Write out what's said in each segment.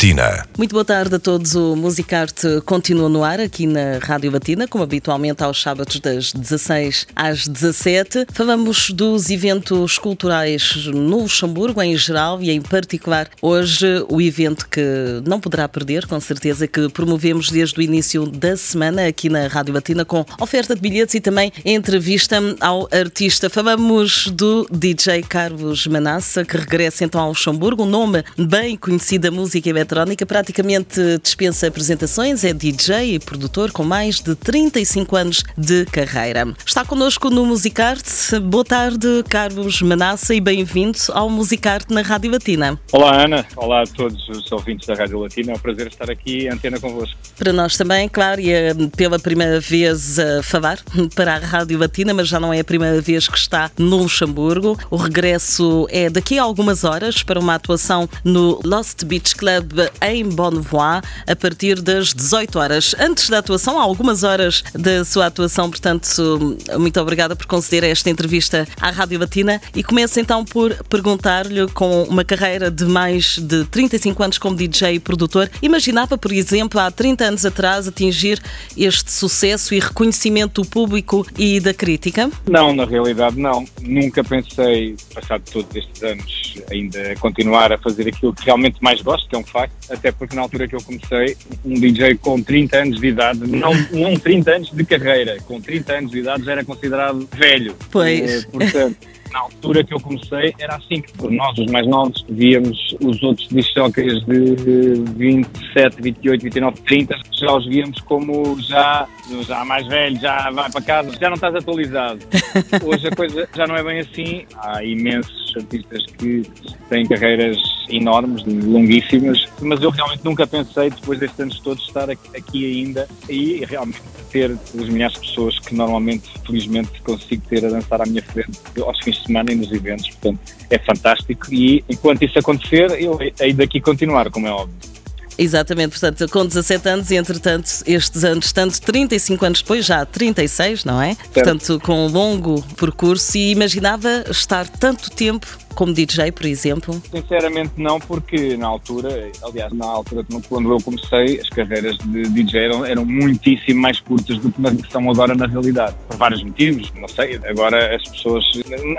Batina. Muito boa tarde a todos. O Musicarte continua no ar aqui na Rádio Batina, como habitualmente aos sábados das 16 às 17. Falamos dos eventos culturais no Luxemburgo em geral e em particular hoje o evento que não poderá perder, com certeza, que promovemos desde o início da semana aqui na Rádio Batina com oferta de bilhetes e também entrevista ao artista. Falamos do DJ Carlos Manassa, que regressa então ao Luxemburgo, um nome bem conhecido da música eletrónica, praticamente dispensa apresentações, é DJ e produtor com mais de 35 anos de carreira. Está connosco no Musicarte. Boa tarde, Carlos Manassa, e bem-vindo ao Musicarte na Rádio Latina. Olá, Ana. Olá a todos os ouvintes da Rádio Latina. É um prazer estar aqui em antena convosco. Para nós também, claro, e é pela primeira vez a falar para a Rádio Latina, mas já não é a primeira vez que está no Luxemburgo. O regresso é daqui a algumas horas para uma atuação no Lost Beach Club em Bonnevoie a partir das 18 horas. Antes da atuação, há algumas horas da sua atuação, portanto, muito obrigada por conceder esta entrevista à Rádio Latina e começo então por perguntar-lhe, com uma carreira de mais de 35 anos como DJ e produtor, imaginava, por exemplo, há 30 anos atrás atingir este sucesso e reconhecimento do público e da crítica? Não, na realidade não. Nunca pensei, passado todos estes anos, ainda continuar a fazer aquilo que realmente mais gosto, que é um facto, até porque na altura que eu comecei, um DJ com 30 anos de idade, não, não 30 anos de carreira, com 30 anos de idade já era considerado velho. Pois. Eh, portanto, na altura que eu comecei era assim, que por nós, os mais novos, víamos os outros discjockeys de 27, 28, 29, 30, já os víamos como já, já mais velho, já vai para casa, já não estás atualizado. Hoje a coisa já não é bem assim. Há imensos artistas que têm carreiras enormes, longuíssimas, mas eu realmente nunca pensei, depois destes anos todos, estar aqui ainda e realmente ter os milhares de pessoas que normalmente, felizmente, consigo ter a dançar à minha frente aos fins de semana e nos eventos. Portanto, é fantástico e enquanto isso acontecer, eu hei daqui continuar, como é óbvio. Exatamente, portanto, com 17 anos e entretanto estes anos, tanto 35 anos depois, já 36, não é? Certo. Portanto, com um longo percurso e imaginava estar tanto tempo como DJ, por exemplo? Sinceramente não, porque na altura, aliás, na altura quando eu comecei, as carreiras de DJ eram, eram muitíssimo mais curtas do que são agora na realidade. Por vários motivos, não sei, agora as pessoas...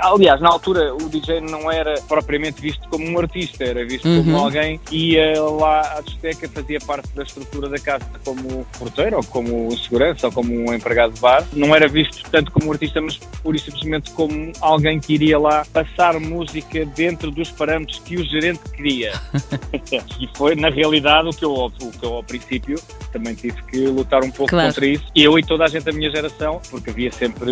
Aliás, na altura o DJ não era propriamente visto como um artista, era visto uhum. como alguém que ia lá à discoteca, fazia parte da estrutura da casa como porteiro, ou como segurança, ou como um empregado de bar. Não era visto tanto como um artista, mas pura e simplesmente como alguém que iria lá passar música música dentro dos parâmetros que o gerente queria. e foi, na realidade, o que, eu, o que eu, ao princípio, também tive que lutar um pouco claro. contra isso. Eu e toda a gente da minha geração, porque havia sempre.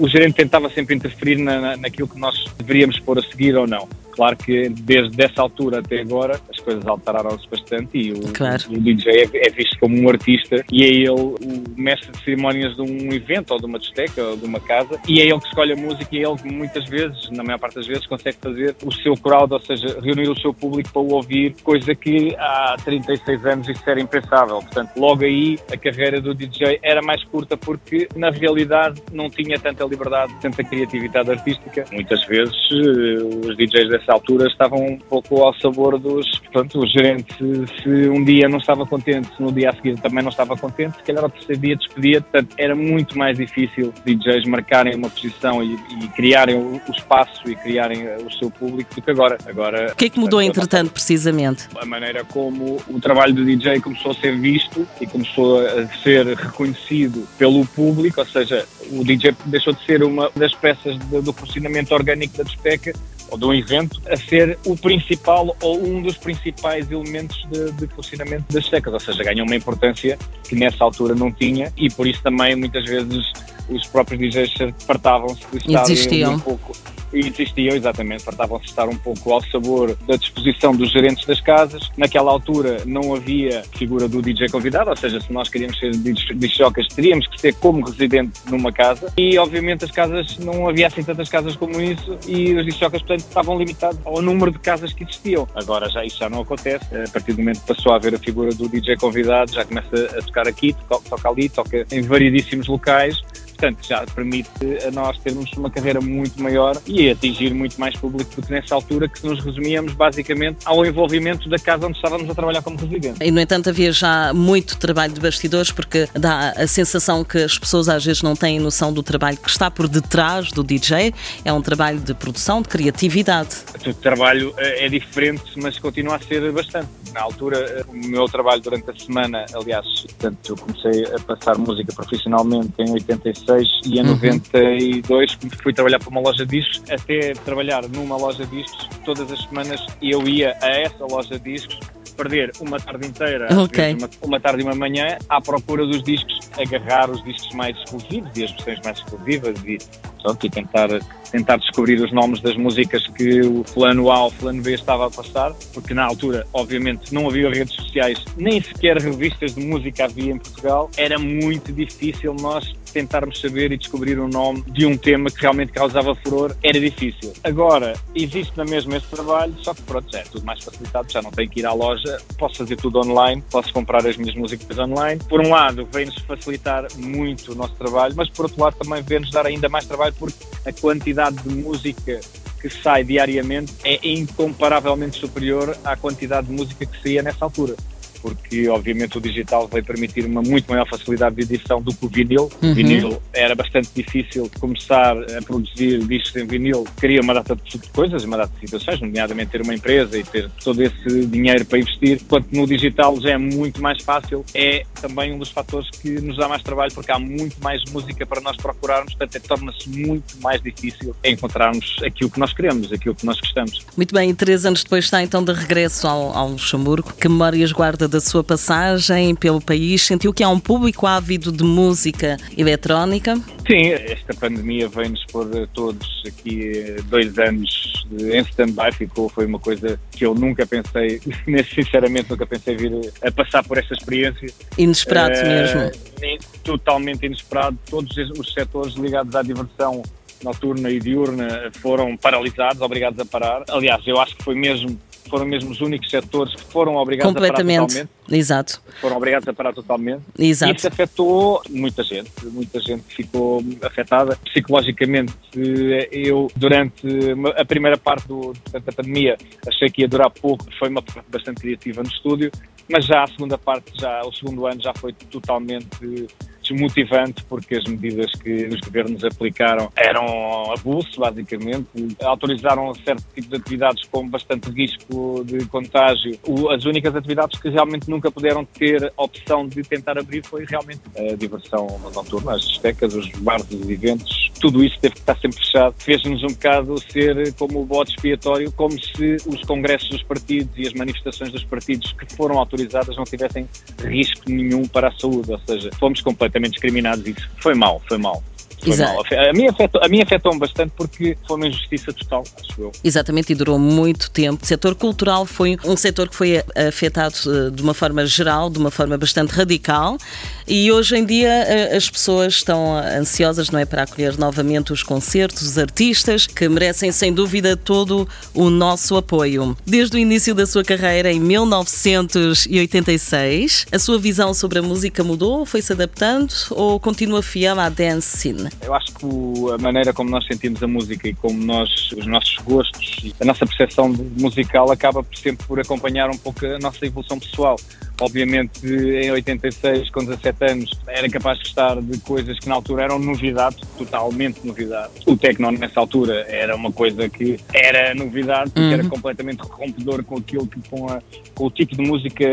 O gerente tentava sempre interferir na, naquilo que nós deveríamos pôr a seguir ou não. Claro que desde essa altura até agora as coisas alteraram-se bastante e o, claro. o DJ é, é, visto como um artista e é ele o mestre de cerimónias de um evento ou de uma discoteca ou de uma casa e é ele que escolhe a música e é ele que muitas vezes, na maior parte das vezes, consegue fazer o seu crowd, ou seja, reunir o seu público para o ouvir, coisa que há 36 anos isso era impensável. Portanto, logo aí a carreira do DJ era mais curta porque na realidade não tinha tanta liberdade, tanta criatividade artística. Muitas vezes eh, os DJs nessa altura estavam um pouco ao sabor dos. Portanto, o gerente, se um dia não estava contente, se no dia a seguir também não estava contente, se calhar ao terceiro dia despedia. Portanto, era muito mais difícil DJs marcarem uma posição e, e criarem o, o, espaço e criarem o seu público do que agora. agora o que é que mudou, entretanto, precisamente? A maneira como o trabalho do DJ começou a ser visto e começou a ser reconhecido pelo público, ou seja, o DJ deixou de ser uma das peças do funcionamento orgânico da discoteca ou de um evento a ser o principal ou um dos principais elementos de, de funcionamento das secas, ou seja, ganham uma importância que nessa altura não tinha e por isso também muitas vezes os próprios DJs fartavam-se de estar um pouco e existiam, exatamente, fartavam-se estar um pouco ao sabor da disposição dos gerentes das casas. Naquela altura não havia figura do DJ convidado, ou seja, se nós queríamos ser DJs, teríamos que ser como residente numa casa. E obviamente as casas, não havia assim tantas casas como isso e os DJs, portanto, estavam limitados ao número de casas que existiam. Agora já isso já não acontece, a partir do momento que passou a haver a figura do DJ convidado, já começa a tocar aqui, toca, toca ali, toca em variedíssimos locais bastante, já permite a nós termos uma carreira muito maior e atingir muito mais público do que nessa altura que nos resumíamos basicamente ao envolvimento da casa onde estávamos a trabalhar como residente. E no entanto havia já muito trabalho de bastidores porque dá a sensação que as pessoas às vezes não têm noção do trabalho que está por detrás do DJ. É um trabalho de produção, de criatividade. O trabalho é diferente, mas continua a ser bastante. Na altura, o meu trabalho durante a semana, aliás, portanto, eu comecei a passar música profissionalmente em 86 e em uhum. 92 fui trabalhar para uma loja de discos, até trabalhar numa loja de discos, todas as semanas eu ia a essa loja de discos perder uma tarde inteira, okay. uma, uma, tarde e uma manhã, à procura dos discos, agarrar os discos mais exclusivos e as versões mais exclusivas e, pronto, e tentar, tentar descobrir os nomes das músicas que o plano A ou plano B estava a passar, porque na altura, obviamente, não havia redes sociais, nem sequer revistas de música havia em Portugal, era muito difícil nós tentarmos saber e descobrir o nome de um tema que realmente causava furor, era difícil. Agora, existe na mesma esse trabalho, só que pronto, já é tudo mais facilitado, já não tenho que ir à loja, posso fazer tudo online, posso comprar as minhas músicas online. Por um lado, vem-nos facilitar muito o nosso trabalho, mas por outro lado também vem-nos dar ainda mais trabalho porque a quantidade de música que sai diariamente é incomparavelmente superior à quantidade de música que saía nessa altura porque obviamente o digital vai permitir uma muito maior facilidade de edição do que o vinil. Uhum. O vinil era bastante difícil começar a produzir discos em vinil, queria uma data de coisas, uma data de situações, nomeadamente ter uma empresa e ter todo esse dinheiro para investir, enquanto no digital já é muito mais fácil, é também um dos fatores que nos dá mais trabalho porque há muito mais música para nós procurarmos, portanto torna-se muito mais difícil encontrarmos aquilo que nós queremos, aquilo que nós gostamos. Muito bem, e três anos depois está então de regresso ao, ao Luxemburgo. Que memórias guarda da sua passagem pelo país? Sentiu que há um público ávido de música eletrónica? Sim, esta pandemia vem-nos pôr todos aqui dois anos em stand-by. Ficou, foi uma coisa que eu nunca pensei, sinceramente, nunca pensei vir a passar por esta experiência. Inesperado uh, mesmo. Totalmente inesperado. Todos os setores ligados à diversão noturna e diurna foram paralisados, obrigados a parar. Aliás, eu acho que foi mesmo foram mesmo os únicos setores que foram obrigados a parar totalmente. Exato. Foram obrigados a parar totalmente. Exato. Isso afetou muita gente, muita gente ficou afetada. Psicologicamente, eu, durante a primeira parte do, da pandemia, achei que ia durar pouco, foi uma parte bastante criativa no estúdio, mas já a segunda parte, já o segundo ano já foi totalmente desmotivante porque as medidas que os governos aplicaram eram abuso, basicamente. Autorizaram certo tipo de atividades com bastante risco de contágio. As únicas atividades que realmente nunca puderam ter opção de tentar abrir foi realmente a diversão noturna, as discotecas, os bares, os eventos. Tudo isso teve que estar sempre fechado. Fez-nos um bocado ser como o bote expiatório, como se os congressos dos partidos e as manifestações dos partidos que foram autorizadas não tivessem risco nenhum para a saúde. Ou seja, fomos completamente completamente discriminados. Isso foi mal, foi mal. Exato. A mim afetou, a mim afetou-me bastante porque foi uma injustiça total, acho eu. Exatamente, e durou muito tempo. O setor cultural foi um setor que foi afetado eh, de uma forma geral, de uma forma bastante radical, e hoje em dia eh, as pessoas estão ansiosas, não é, para acolher novamente os concertos, os artistas, que merecem sem dúvida todo o nosso apoio. Desde o início da sua carreira, em 1986, a sua visão sobre a música mudou, foi-se adaptando ou continua fiel à dance scene? Eu acho que a maneira como nós sentimos a música e como nós, os nossos gostos a nossa percepção musical acaba sempre por acompanhar um pouco a nossa evolução pessoal. Obviamente, em 86, com 17 anos, era capaz de gostar de coisas que na altura eram novidade, totalmente novidade. O techno, nessa altura, era uma coisa que era novidade, porque uhum. era completamente rompedor com aquilo que, com, a, com o tipo de música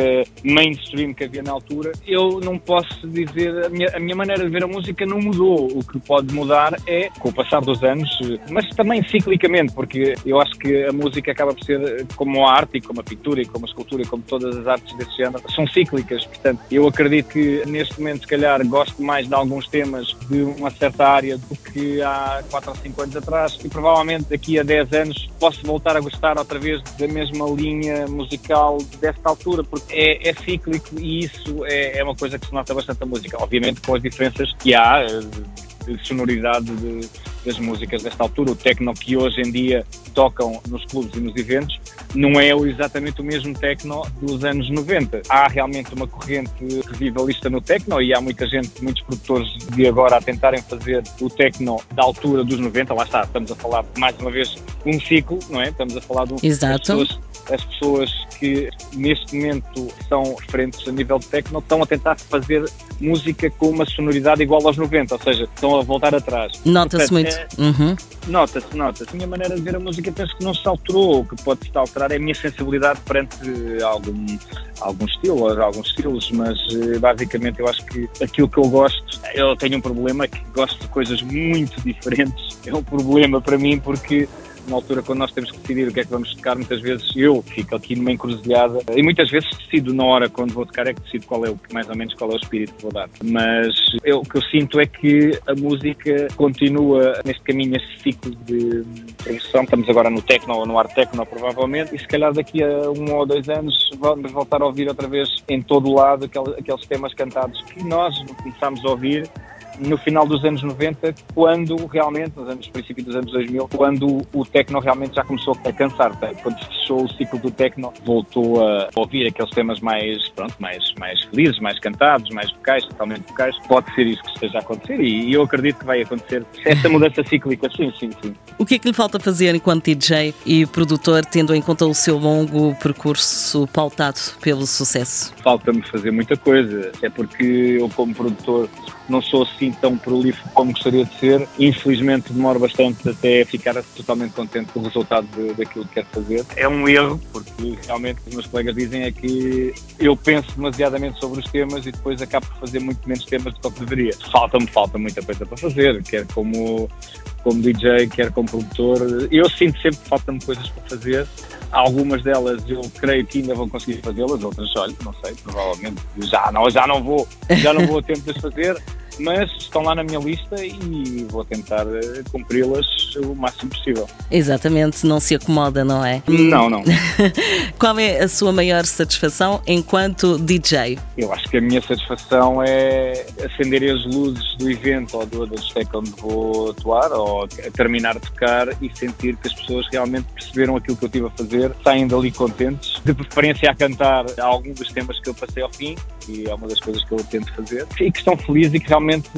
mainstream que havia na altura. Eu não posso dizer, a minha, a minha maneira de ver a música não mudou. O que pode mudar é com o passar dos anos, mas também ciclicamente, porque eu acho que a música acaba por ser como a arte, e como a pintura, e como a escultura, e como todas as artes desse género são cíclicas, portanto, eu acredito que neste momento, se calhar, gosto mais de alguns temas de uma certa área do que há 4 ou 5 anos atrás e provavelmente daqui a 10 anos posso voltar a gostar outra vez da mesma linha musical desta altura, porque é, é cíclico e isso é, é, uma coisa que se nota bastante na música, obviamente com as diferenças que há eh, de sonoridade de, das músicas desta altura, o techno que hoje em dia tocam nos clubes e nos eventos, não é exatamente o mesmo techno dos anos 90. Há realmente uma corrente revivalista no techno e há muita gente, muitos produtores de agora a tentarem fazer o techno da altura dos 90. Lá está, estamos a falar mais uma vez um ciclo, não é? Estamos a falar de um. Exato. As pessoas, as pessoas que neste momento são referentes a nível de techno estão a tentar fazer música com uma sonoridade igual aos 90, ou seja, estão a voltar atrás. Nota-se muito. É, uhum. Nota-se, nota-se. A minha maneira de ver a música penso que não se alterou. Que pode se alterar é a minha sensibilidade perante algum, algum estilo, alguns estilos, mas eh, basicamente eu acho que aquilo que eu gosto, eu tenho um problema que gosto de coisas muito diferentes. É um problema para mim porque na altura, quando nós temos que decidir o que é que vamos tocar, muitas vezes eu fico aqui numa encruzilhada e muitas vezes decido na hora, quando vou tocar, é que decido qual é o, mais ou menos qual é o espírito que vou dar. Mas eu, o que eu sinto é que a música continua neste caminho, este ciclo de produção. Estamos agora no techno ou no art techno, provavelmente, e se calhar daqui a um ou dois anos vamos voltar a ouvir outra vez em todo o lado aqueles, aqueles temas cantados que nós começámos a ouvir no final dos anos 90, quando realmente, nos anos princípio dos anos 2000, quando o techno realmente já começou a cansar, tá? quando fechou o ciclo do techno, voltou a ouvir aqueles temas mais, pronto, mais, mais felizes, mais cantados, mais vocais, totalmente vocais. Pode ser isso que esteja a acontecer e, e eu acredito que vai acontecer essa mudança cíclica, sim, sim, sim. O que é que lhe falta fazer enquanto DJ e produtor, tendo em conta o seu longo percurso pautado pelo sucesso? Falta-me fazer muita coisa, é porque eu como produtor não sou assim tão prolífico como gostaria de ser. Infelizmente demoro bastante até ficar totalmente contente com o resultado de, daquilo que quero fazer. É um erro, porque realmente os meus colegas dizem é que eu penso demasiadamente sobre os temas e depois acabo por fazer muito menos temas do que deveria. Falta-me, falta muita coisa para fazer, quer como como DJ, quer como produtor. Eu sinto sempre que faltam-me coisas para fazer. Algumas delas eu creio que ainda vou conseguir fazê-las, outras, olha, não sei, provavelmente já não, já não vou, já não vou a tempo de as fazer mas estão lá na minha lista e vou tentar eh, cumpri-las o máximo possível. Exatamente, não se acomoda, não é? Não, não. Qual é a sua maior satisfação enquanto DJ? Eu acho que a minha satisfação é acender as luzes do evento ou do, do discoteca onde vou atuar ou terminar de tocar e sentir que as pessoas realmente perceberam aquilo que eu estive a fazer, saem dali contentes, de preferência a cantar algum dos temas que eu passei ao fim, e é uma das coisas que eu tento fazer, e que estão felizes e que realmente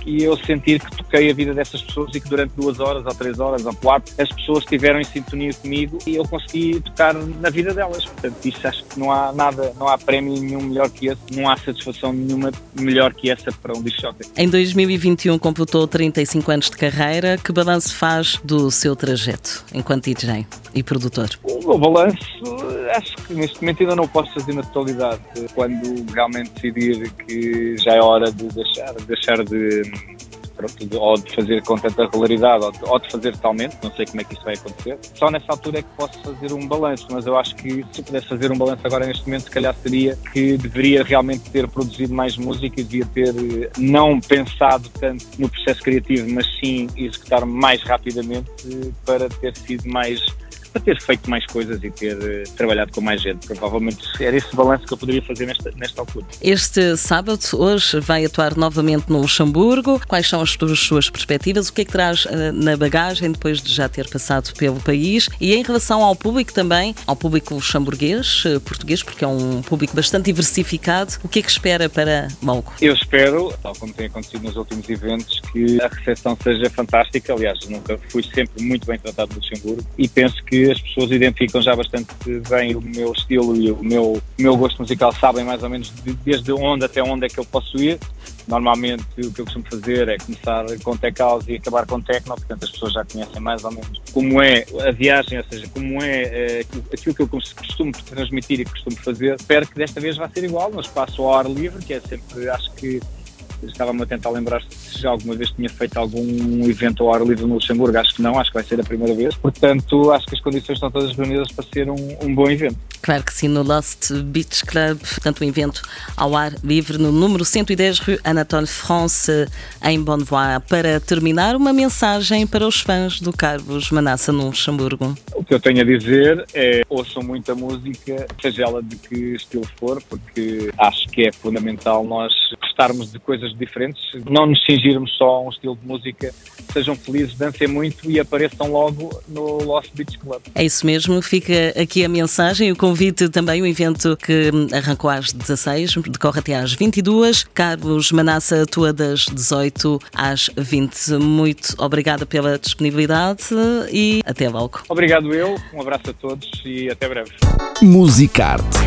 que eu sentir que toquei a vida dessas pessoas e que durante duas horas ou três horas ou quatro as pessoas estiveram em sintonia comigo e eu consegui tocar na vida delas. Portanto, isso acho que não há nada, não há prémio nenhum melhor que esse, não há satisfação nenhuma melhor que essa para um disc Em 2021 completou 35 anos de carreira. Que balanço faz do seu trajeto enquanto DJ e produtor? O balanço, acho que neste momento ainda não posso fazer na totalidade. Quando realmente decidir que já é hora de deixar deixar de, pronto, ou de fazer com tanta regularidade ou de, ou de, fazer totalmente, não sei como é que isso vai acontecer. Só nessa altura é que posso fazer um balanço, mas eu acho que se pudesse fazer um balanço agora neste momento, se calhar seria que deveria realmente ter produzido mais música e devia ter não pensado tanto no processo criativo, mas sim executar mais rapidamente eh, para ter sido mais para ter feito mais coisas e ter uh, trabalhado com mais gente. Provavelmente era esse balanço que eu poderia fazer nesta, nesta altura. Este sábado, hoje, vai atuar novamente no Luxemburgo. Quais são as suas perspectivas? O que é que traz uh, na bagagem depois de já ter passado pelo país? E em relação ao público também, ao público luxemburguês, uh, português, porque é um público bastante diversificado, o que é que espera para Malco? Eu espero, tal como tem acontecido nos últimos eventos, que a recepção seja fantástica. Aliás, nunca fui sempre muito bem tratado no Luxemburgo e penso que as pessoas identificam já bastante bem o meu estilo e o meu, o meu gosto musical, sabem mais ou menos de, desde onde até onde é que eu posso ir. Normalmente o que eu costumo fazer é começar com tech house e acabar com techno, portanto as pessoas já conhecem mais ou menos como é a viagem, ou seja, como é, é aquilo que eu costumo transmitir e costumo fazer. Espero que desta vez vá ser igual, no espaço ao ar livre, que é sempre, acho que estava-me a tentar lembrar se já alguma vez tinha feito algum evento ao ar livre no Luxemburgo. Acho que não, acho que vai ser a primeira vez. Portanto, acho que as condições estão todas reunidas para ser um, um bom evento. Claro que sim, no Lost Beach Club, portanto, um evento ao ar livre no número 110 Rue Anatole France, em Bonnevoie. Para terminar, uma mensagem para os fãs do Carlos Manassa no Luxemburgo. O que eu tenho a dizer é ouçam muita música, seja ela de que estilo for, porque acho que é fundamental nós gostarmos de coisas diferentes, não nos cingirmos só a um estilo de música. Sejam felizes, dancem muito e apareçam logo no Lost Beach Club. É isso mesmo, fica aqui a mensagem, o convite também, o evento que arrancou às 16, decorre até às 22. Carlos Manassa atua das 18 às 20. Muito obrigada pela disponibilidade e até logo. Obrigado eu, um abraço a todos e até breve. Musicarte